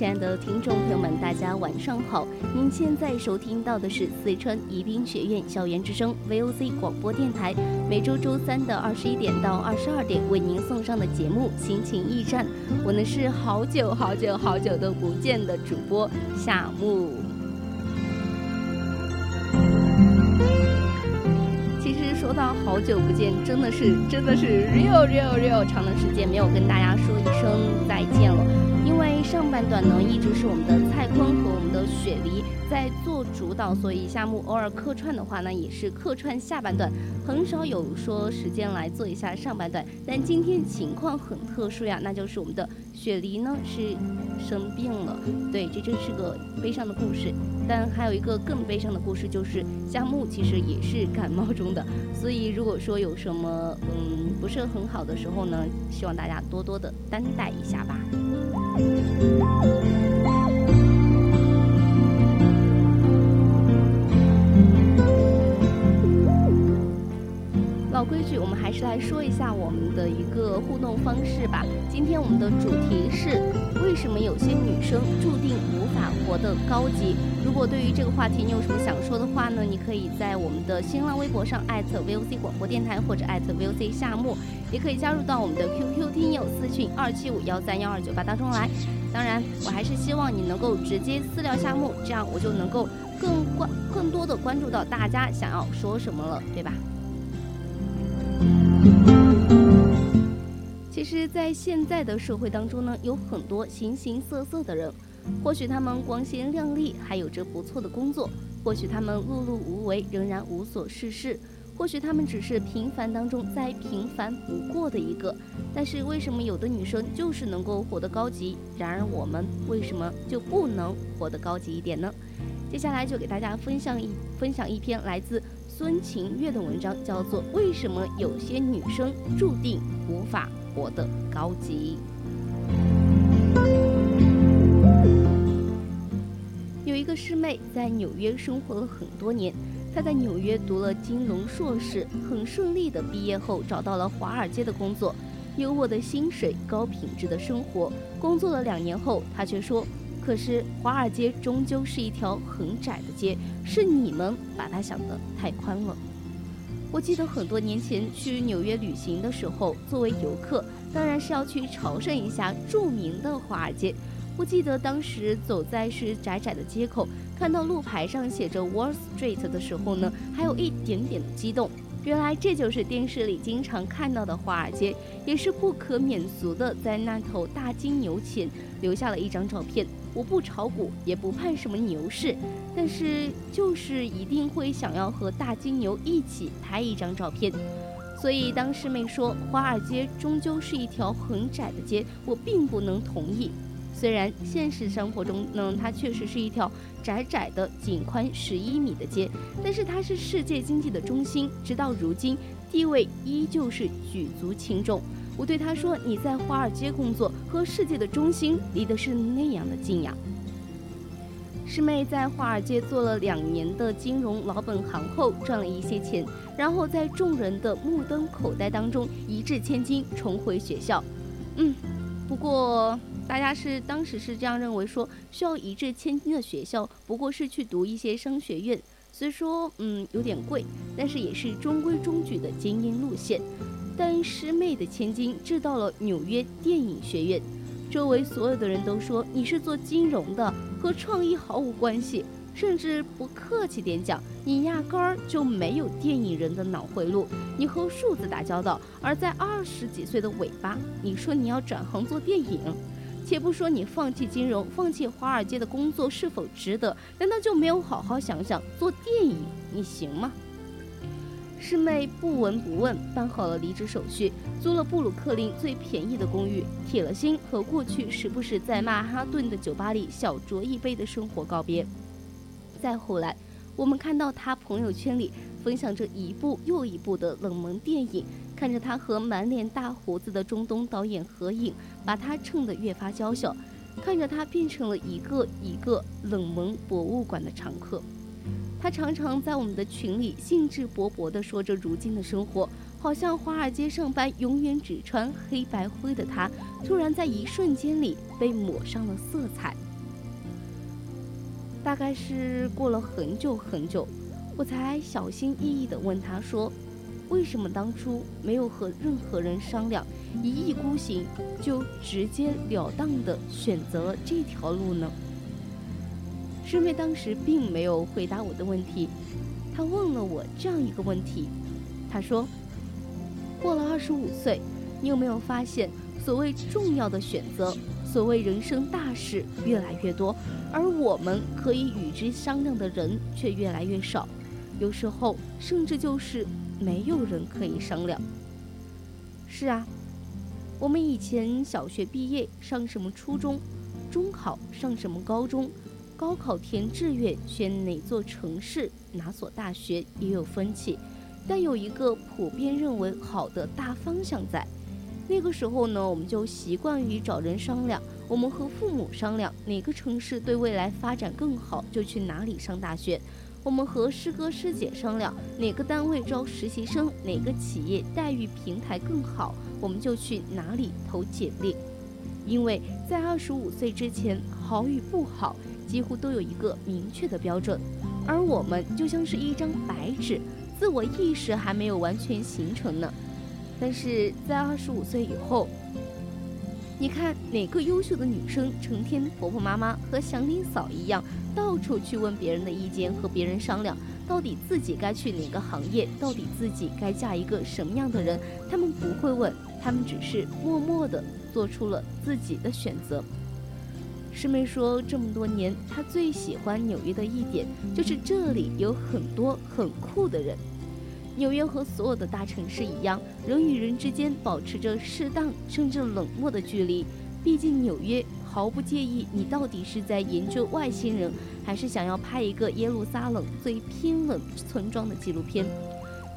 亲爱的听众朋友们，大家晚上好！您现在收听到的是四川宜宾学院校园之声 VOC 广播电台，每周周三的二十一点到二十二点为您送上的节目《心情驿站》。我呢是好久好久好久都不见的主播夏木。好久不见，真的是真的是 real real real 长的时间没有跟大家说一声再见了。因为上半段呢一直是我们的蔡坤和我们的雪梨在做主导，所以夏目偶尔客串的话呢也是客串下半段，很少有说时间来做一下上半段。但今天情况很特殊呀，那就是我们的雪梨呢是生病了，对，这真是个悲伤的故事。但还有一个更悲伤的故事，就是夏木其实也是感冒中的，所以如果说有什么嗯不是很好的时候呢，希望大家多多的担待一下吧。规矩，我们还是来说一下我们的一个互动方式吧。今天我们的主题是：为什么有些女生注定无法活得高级？如果对于这个话题你有什么想说的话呢？你可以在我们的新浪微博上艾特 @VOC 广播电台或者艾特 @VOC 夏目，也可以加入到我们的 QQ 听友私信二七五幺三幺二九八当中来。当然，我还是希望你能够直接私聊夏目，这样我就能够更关更多的关注到大家想要说什么了，对吧？其实，在现在的社会当中呢，有很多形形色色的人。或许他们光鲜亮丽，还有着不错的工作；或许他们碌碌无为，仍然无所事事；或许他们只是平凡当中再平凡不过的一个。但是，为什么有的女生就是能够活得高级，然而我们为什么就不能活得高级一点呢？接下来就给大家分享一分享一篇来自孙晴月的文章，叫做《为什么有些女生注定无法活得高级》。有一个师妹在纽约生活了很多年，她在纽约读了金融硕士，很顺利的毕业后找到了华尔街的工作，优渥的薪水，高品质的生活。工作了两年后，她却说：“可是华尔街终究是一条很窄的街，是你们把它想得太宽了。”我记得很多年前去纽约旅行的时候，作为游客，当然是要去朝圣一下著名的华尔街。我记得当时走在是窄窄的街口，看到路牌上写着 Wall Street 的时候呢，还有一点点的激动。原来这就是电视里经常看到的华尔街，也是不可免俗的，在那头大金牛前留下了一张照片。我不炒股，也不盼什么牛市，但是就是一定会想要和大金牛一起拍一张照片。所以当师妹说华尔街终究是一条很窄的街，我并不能同意。虽然现实生活中呢，它确实是一条窄窄的、仅宽十一米的街，但是它是世界经济的中心，直到如今地位依旧是举足轻重。我对他说：“你在华尔街工作，和世界的中心离的是那样的近呀。”师妹在华尔街做了两年的金融老本行后，赚了一些钱，然后在众人的目瞪口呆当中，一掷千金重回学校。嗯，不过。大家是当时是这样认为，说需要一掷千金的学校，不过是去读一些商学院，虽说嗯有点贵，但是也是中规中矩的精英路线。但师妹的千金制到了纽约电影学院，周围所有的人都说你是做金融的，和创意毫无关系，甚至不客气点讲，你压根儿就没有电影人的脑回路，你和数字打交道。而在二十几岁的尾巴，你说你要转行做电影，且不说你放弃金融、放弃华尔街的工作是否值得，难道就没有好好想想做电影你行吗？师妹不闻不问办好了离职手续，租了布鲁克林最便宜的公寓，铁了心和过去时不时在曼哈顿的酒吧里小酌一杯的生活告别。再后来，我们看到他朋友圈里分享着一部又一部的冷门电影，看着他和满脸大胡子的中东导演合影，把他衬得越发娇小，看着他变成了一个一个冷门博物馆的常客。他常常在我们的群里兴致勃勃地说着如今的生活，好像华尔街上班永远只穿黑白灰的他，突然在一瞬间里被抹上了色彩。大概是过了很久很久，我才小心翼翼地问他说：“为什么当初没有和任何人商量，一意孤行，就直截了当地选择了这条路呢？”师妹当时并没有回答我的问题，她问了我这样一个问题：“她说，过了二十五岁，你有没有发现，所谓重要的选择，所谓人生大事越来越多，而我们可以与之商量的人却越来越少，有时候甚至就是没有人可以商量。”是啊，我们以前小学毕业上什么初中，中考上什么高中。高考填志愿选哪座城市、哪所大学也有分歧，但有一个普遍认为好的大方向在。那个时候呢，我们就习惯于找人商量，我们和父母商量哪个城市对未来发展更好，就去哪里上大学；我们和师哥师姐商量哪个单位招实习生，哪个企业待遇平台更好，我们就去哪里投简历。因为在二十五岁之前，好与不好。几乎都有一个明确的标准，而我们就像是一张白纸，自我意识还没有完全形成呢。但是在二十五岁以后，你看哪个优秀的女生成天婆婆妈妈和祥林嫂一样，到处去问别人的意见，和别人商量到底自己该去哪个行业，到底自己该嫁一个什么样的人？他们不会问，他们只是默默地做出了自己的选择。师妹说，这么多年，她最喜欢纽约的一点就是这里有很多很酷的人。纽约和所有的大城市一样，人与人之间保持着适当甚至冷漠的距离。毕竟纽约毫不介意你到底是在研究外星人，还是想要拍一个耶路撒冷最偏冷村庄的纪录片。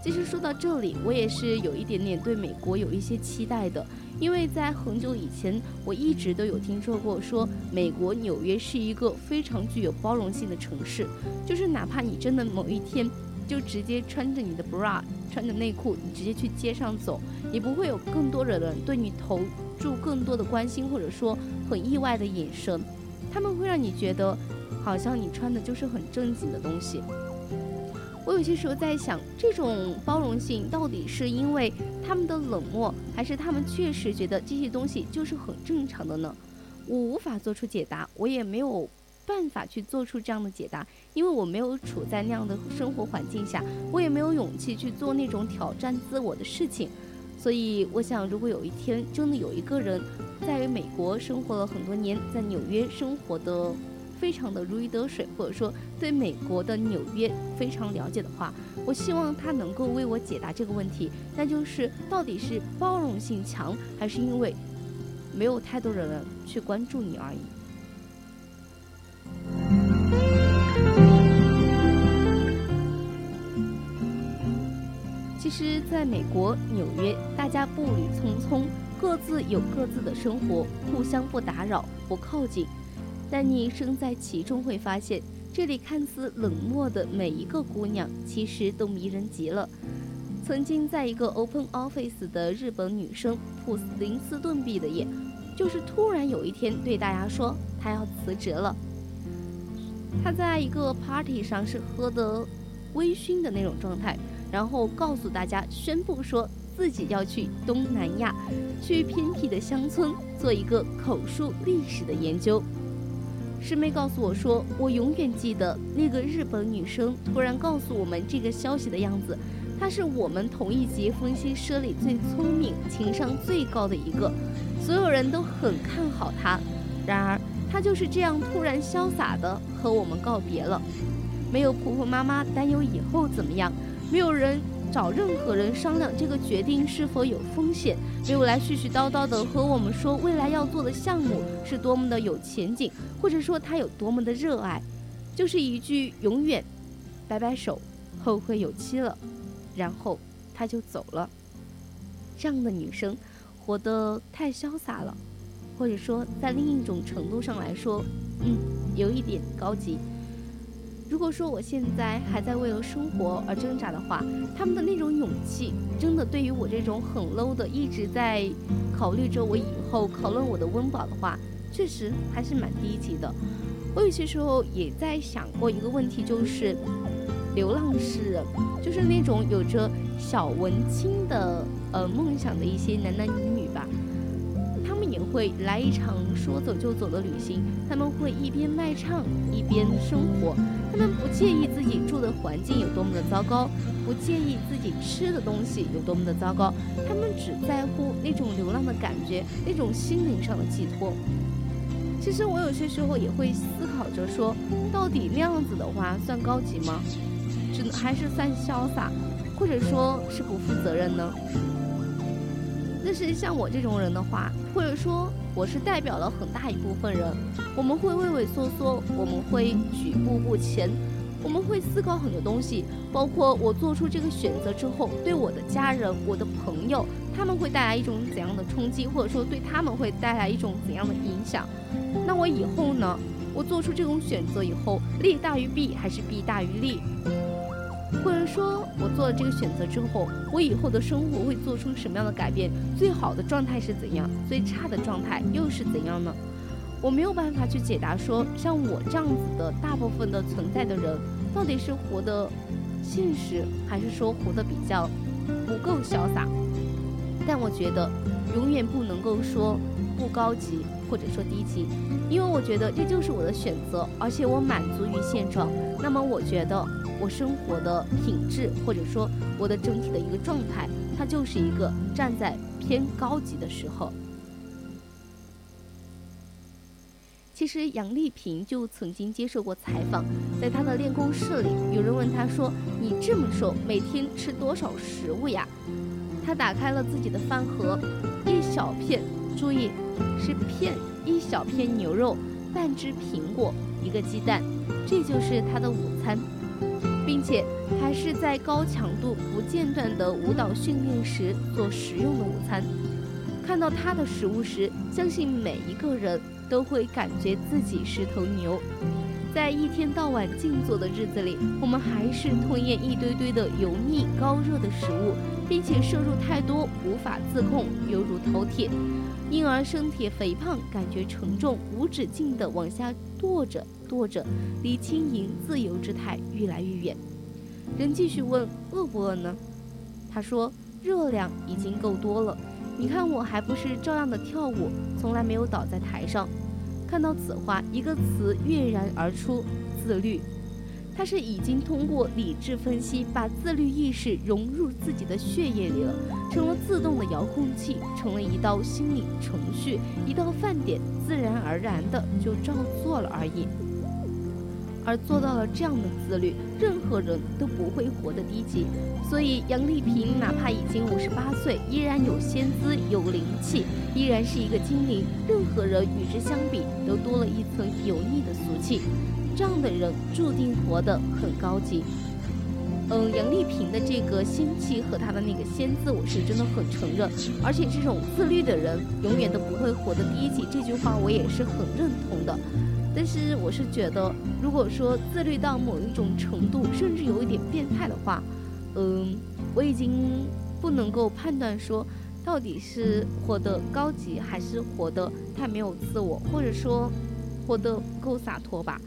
其实说到这里，我也是有一点点对美国有一些期待的。因为在很久以前，我一直都有听说过，说美国纽约是一个非常具有包容性的城市，就是哪怕你真的某一天就直接穿着你的 bra，穿着内裤，你直接去街上走，也不会有更多的人对你投注更多的关心，或者说很意外的眼神，他们会让你觉得好像你穿的就是很正经的东西。我有些时候在想，这种包容性到底是因为他们的冷漠，还是他们确实觉得这些东西就是很正常的呢？我无法做出解答，我也没有办法去做出这样的解答，因为我没有处在那样的生活环境下，我也没有勇气去做那种挑战自我的事情。所以，我想，如果有一天真的有一个人在美国生活了很多年，在纽约生活的。非常的如鱼得水，或者说对美国的纽约非常了解的话，我希望他能够为我解答这个问题，那就是到底是包容性强，还是因为没有太多的人去关注你而已。其实，在美国纽约，大家步履匆匆，各自有各自的生活，互相不打扰，不靠近。但你身在其中，会发现这里看似冷漠的每一个姑娘，其实都迷人极了。曾经在一个 open office 的日本女生普林斯顿毕的业，就是突然有一天对大家说她要辞职了。她在一个 party 上是喝得微醺的那种状态，然后告诉大家宣布说自己要去东南亚，去偏僻的乡村做一个口述历史的研究。师妹告诉我说，我永远记得那个日本女生突然告诉我们这个消息的样子。她是我们同一级分析师里最聪明、情商最高的一个，所有人都很看好她。然而，她就是这样突然潇洒的和我们告别了。没有婆婆妈妈担忧以后怎么样，没有人找任何人商量这个决定是否有风险，没有来絮絮叨叨的和我们说未来要做的项目是多么的有前景，或者说他有多么的热爱，就是一句永远，摆摆手，后会有期了，然后他就走了。这样的女生，活得太潇洒了，或者说在另一种程度上来说，嗯，有一点高级。如果说我现在还在为了生活而挣扎的话，他们的那种勇气，真的对于我这种很 low 的一直在考虑着我以后考论我的温饱的话，确实还是蛮低级的。我有些时候也在想过一个问题，就是流浪诗人，就是那种有着小文青的呃梦想的一些男男女女吧。他们也会来一场说走就走的旅行，他们会一边卖唱一边生活，他们不介意自己住的环境有多么的糟糕，不介意自己吃的东西有多么的糟糕，他们只在乎那种流浪的感觉，那种心灵上的寄托。其实我有些时候也会思考着说，到底那样子的话算高级吗？只还是算潇洒，或者说是不负责任呢？但是像我这种人的话，或者说我是代表了很大一部分人，我们会畏畏缩缩，我们会举步不前，我们会思考很多东西，包括我做出这个选择之后，对我的家人、我的朋友，他们会带来一种怎样的冲击，或者说对他们会带来一种怎样的影响？那我以后呢？我做出这种选择以后，利大于弊还是弊大于利？或者说，我做了这个选择之后，我以后的生活会做出什么样的改变？最好的状态是怎样？最差的状态又是怎样呢？我没有办法去解答说，像我这样子的大部分的存在的人，到底是活得现实，还是说活得比较不够潇洒？但我觉得，永远不能够说不高级或者说低级，因为我觉得这就是我的选择，而且我满足于现状。那么，我觉得。我生活的品质，或者说我的整体的一个状态，它就是一个站在偏高级的时候。其实杨丽萍就曾经接受过采访，在她的练功室里，有人问她说：“你这么瘦，每天吃多少食物呀？”她打开了自己的饭盒，一小片，注意是片，一小片牛肉，半只苹果，一个鸡蛋，这就是他的午餐。并且还是在高强度、不间断的舞蹈训练时做实用的午餐。看到他的食物时，相信每一个人都会感觉自己是头牛。在一天到晚静坐的日子里，我们还是吞咽一堆堆的油腻、高热的食物，并且摄入太多，无法自控，犹如饕餮，因而身体肥胖，感觉沉重，无止境地往下堕着。堕着离轻盈自由之态越来越远。人继续问：饿不饿呢？他说：热量已经够多了。你看我还不是照样的跳舞，从来没有倒在台上。看到此话，一个词跃然而出：自律。他是已经通过理智分析，把自律意识融入自己的血液里了，成了自动的遥控器，成了一道心理程序，一道饭点，自然而然的就照做了而已。而做到了这样的自律，任何人都不会活得低级。所以杨丽萍哪怕已经五十八岁，依然有仙姿、有灵气，依然是一个精灵。任何人与之相比，都多了一层油腻的俗气。这样的人注定活得很高级。嗯，杨丽萍的这个仙气和她的那个仙字，我是真的很承认。而且这种自律的人，永远都不会活得低级。这句话我也是很认同的。但是我是觉得，如果说自律到某一种程度，甚至有一点变态的话，嗯，我已经不能够判断说，到底是活得高级，还是活得太没有自我，或者说活得不够洒脱吧。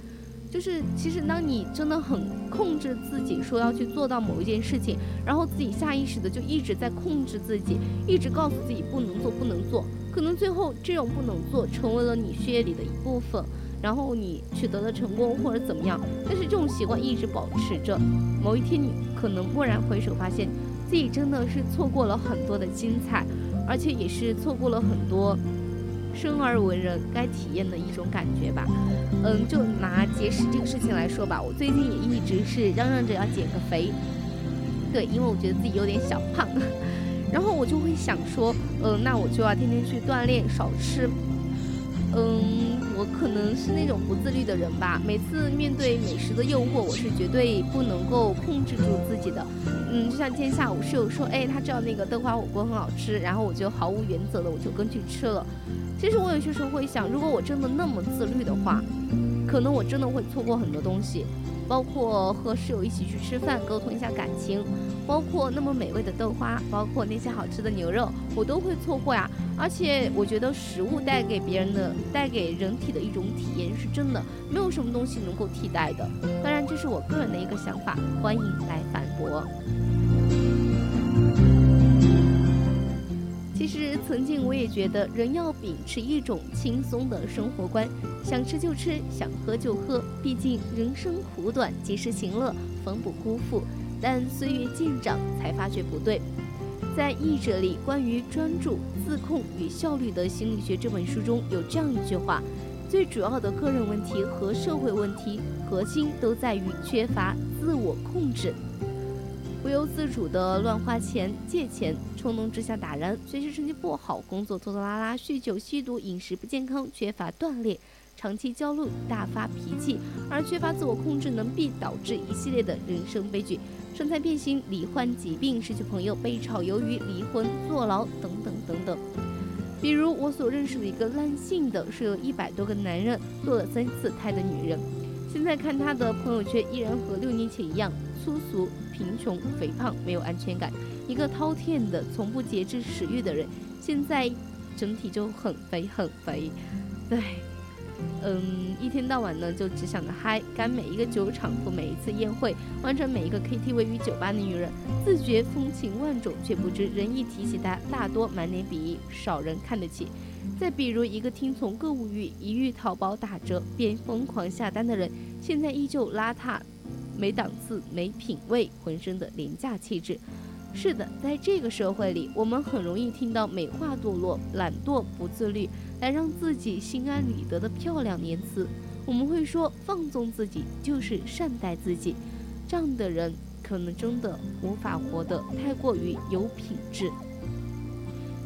就是其实当你真的很控制自己，说要去做到某一件事情，然后自己下意识的就一直在控制自己，一直告诉自己不能做，不能做，可能最后这种不能做成为了你血液里的一部分，然后你取得了成功或者怎么样，但是这种习惯一直保持着，某一天你可能蓦然回首，发现自己真的是错过了很多的精彩，而且也是错过了很多。生而为人该体验的一种感觉吧，嗯，就拿节食这个事情来说吧，我最近也一直是嚷嚷着要减个肥，对，因为我觉得自己有点小胖，然后我就会想说，嗯，那我就要天天去锻炼，少吃，嗯。我可能是那种不自律的人吧，每次面对美食的诱惑，我是绝对不能够控制住自己的。嗯，就像今天下午室友说，哎，他知道那个豆花火锅很好吃，然后我就毫无原则的我就跟去吃了。其实我有些时候会想，如果我真的那么自律的话，可能我真的会错过很多东西。包括和室友一起去吃饭，沟通一下感情，包括那么美味的豆花，包括那些好吃的牛肉，我都会错过呀。而且我觉得食物带给别人的、带给人体的一种体验是真的，没有什么东西能够替代的。当然，这是我个人的一个想法，欢迎来反驳。其实曾经我也觉得，人要秉持一种轻松的生活观，想吃就吃，想喝就喝。毕竟人生苦短，及时行乐，方不辜负。但岁月渐长，才发觉不对。在《译者》里关于专注、自控与效率的心理学这本书中有这样一句话：最主要的个人问题和社会问题核心都在于缺乏自我控制。不由自主的乱花钱、借钱，冲动之下打人，学习成绩不好，工作拖拖拉拉，酗酒、吸毒，饮食不健康，缺乏锻炼，长期焦虑，大发脾气，而缺乏自我控制能必导致一系列的人生悲剧：身材变形、罹患疾病、失去朋友、被炒鱿鱼、离婚、坐牢等等等等。比如我所认识的一个烂性的是有一百多个男人堕了三次胎的女人，现在看她的朋友圈依然和六年前一样粗俗。贫穷、肥胖、没有安全感，一个饕餮的、从不节制食欲的人，现在整体就很肥很肥。对，嗯，一天到晚呢就只想着嗨，赶每一个酒场赴每一次宴会，完成每一个 KTV 与酒吧的女人，自觉风情万种，却不知人一提起她，大多满脸鄙夷，少人看得起。再比如一个听从购物欲，一遇淘宝打折便疯狂下单的人，现在依旧邋遢。没档次、没品味，浑身的廉价气质。是的，在这个社会里，我们很容易听到美化堕落、懒惰、不自律，来让自己心安理得的漂亮言辞。我们会说，放纵自己就是善待自己。这样的人，可能真的无法活得太过于有品质。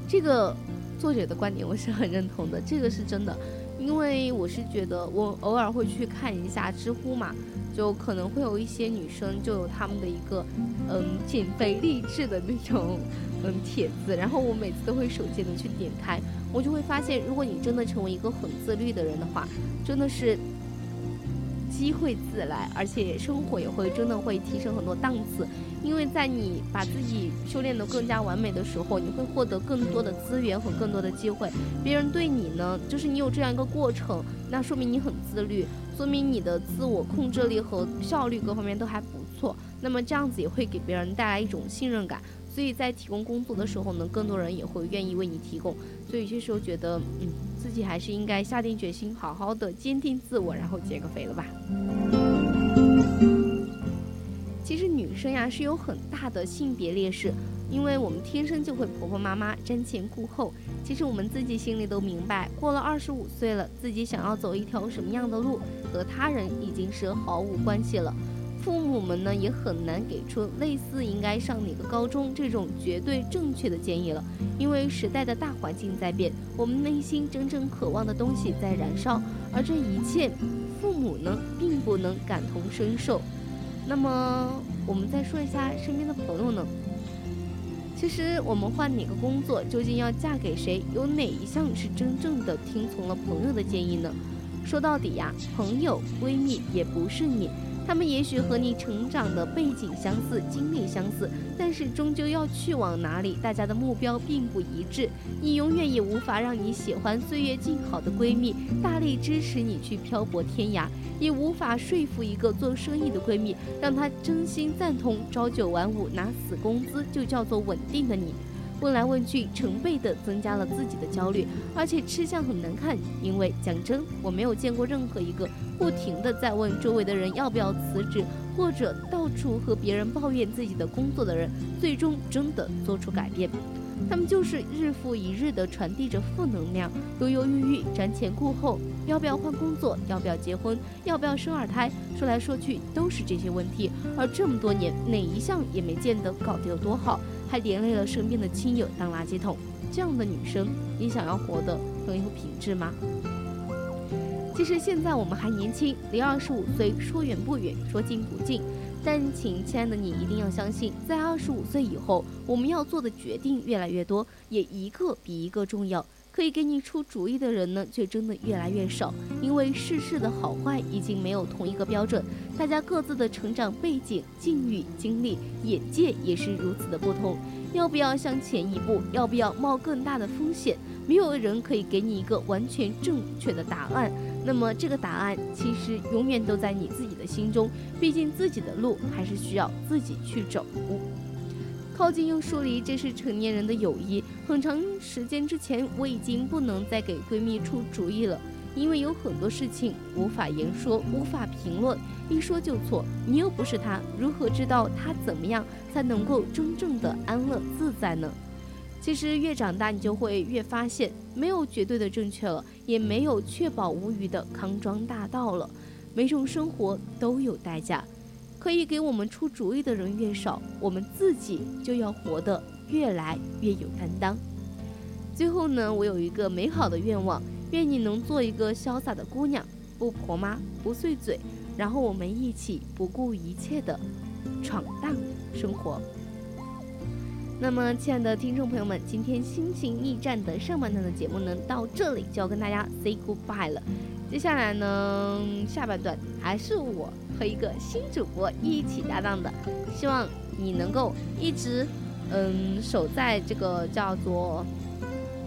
这个作者的观点，我是很认同的。这个是真的，因为我是觉得，我偶尔会去看一下知乎嘛。就可能会有一些女生就有他们的一个，嗯，减肥励志的那种，嗯，帖子，然后我每次都会手贱的去点开，我就会发现，如果你真的成为一个很自律的人的话，真的是。机会自来，而且生活也会真的会提升很多档次，因为在你把自己修炼得更加完美的时候，你会获得更多的资源和更多的机会。别人对你呢，就是你有这样一个过程，那说明你很自律，说明你的自我控制力和效率各方面都还不错。那么这样子也会给别人带来一种信任感，所以在提供工作的时候呢，更多人也会愿意为你提供。所以有些时候觉得，嗯。自己还是应该下定决心，好好的坚定自我，然后减个肥了吧。其实女生呀是有很大的性别劣势，因为我们天生就会婆婆妈妈瞻前顾后。其实我们自己心里都明白，过了二十五岁了，自己想要走一条什么样的路，和他人已经是毫无关系了。父母们呢也很难给出类似应该上哪个高中这种绝对正确的建议了，因为时代的大环境在变，我们内心真正渴望的东西在燃烧，而这一切，父母呢并不能感同身受。那么我们再说一下身边的朋友呢？其实我们换哪个工作，究竟要嫁给谁，有哪一项是真正的听从了朋友的建议呢？说到底呀，朋友闺蜜也不是你。他们也许和你成长的背景相似，经历相似，但是终究要去往哪里，大家的目标并不一致。你永远也无法让你喜欢岁月静好的闺蜜大力支持你去漂泊天涯，也无法说服一个做生意的闺蜜，让她真心赞同朝九晚五拿死工资就叫做稳定的你。问来问去，成倍的增加了自己的焦虑，而且吃相很难看。因为讲真，我没有见过任何一个不停的在问周围的人要不要辞职，或者到处和别人抱怨自己的工作的人，最终真的做出改变。他们就是日复一日的传递着负能量，犹犹豫豫，瞻前顾后，要不要换工作，要不要结婚，要不要生二胎，说来说去都是这些问题。而这么多年，哪一项也没见得搞得有多好。还连累了身边的亲友当垃圾桶，这样的女生，你想要活得很有品质吗？其实现在我们还年轻，离二十五岁说远不远，说近不近。但请亲爱的你一定要相信，在二十五岁以后，我们要做的决定越来越多，也一个比一个重要。可以给你出主意的人呢，却真的越来越少，因为世事的好坏已经没有同一个标准，大家各自的成长背景、境遇、经历、眼界也是如此的不同。要不要向前一步？要不要冒更大的风险？没有人可以给你一个完全正确的答案。那么这个答案其实永远都在你自己的心中，毕竟自己的路还是需要自己去走。靠近又疏离，这是成年人的友谊。很长时间之前，我已经不能再给闺蜜出主意了，因为有很多事情无法言说，无法评论，一说就错。你又不是她，如何知道她怎么样才能够真正的安乐自在呢？其实越长大，你就会越发现，没有绝对的正确了，也没有确保无虞的康庄大道了。每种生活都有代价。可以给我们出主意的人越少，我们自己就要活得越来越有担当。最后呢，我有一个美好的愿望，愿你能做一个潇洒的姑娘，不婆妈，不碎嘴，然后我们一起不顾一切的闯荡生活。那么，亲爱的听众朋友们，今天心情驿站的上半段的节目呢，到这里就要跟大家 say goodbye 了。接下来呢，下半段还是我和一个新主播一起搭档的，希望你能够一直，嗯，守在这个叫做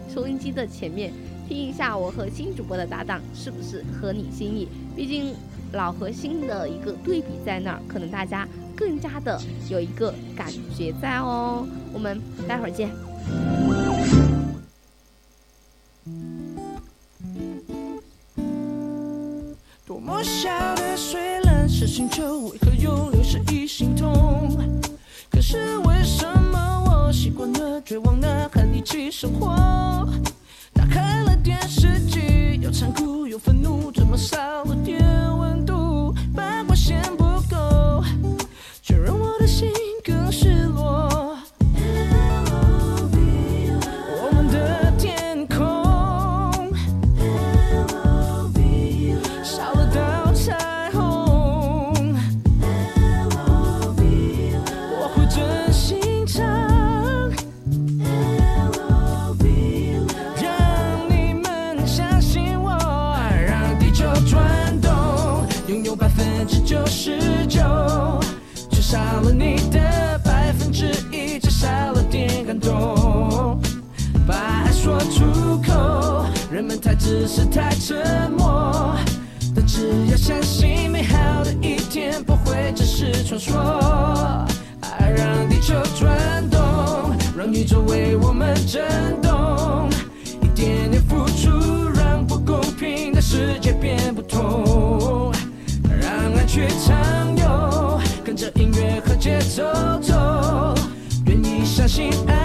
收音机的前面，听一下我和新主播的搭档是不是合你心意。毕竟老和新的一个对比在那儿，可能大家更加的有一个感觉在哦。我们待会儿见。多么小的水蓝色星球，为何永留下一心痛？可是为什么我习惯了绝望呐喊一起生活？打开了电视机，又残酷又愤怒，怎么少了点节奏走，愿意相信爱。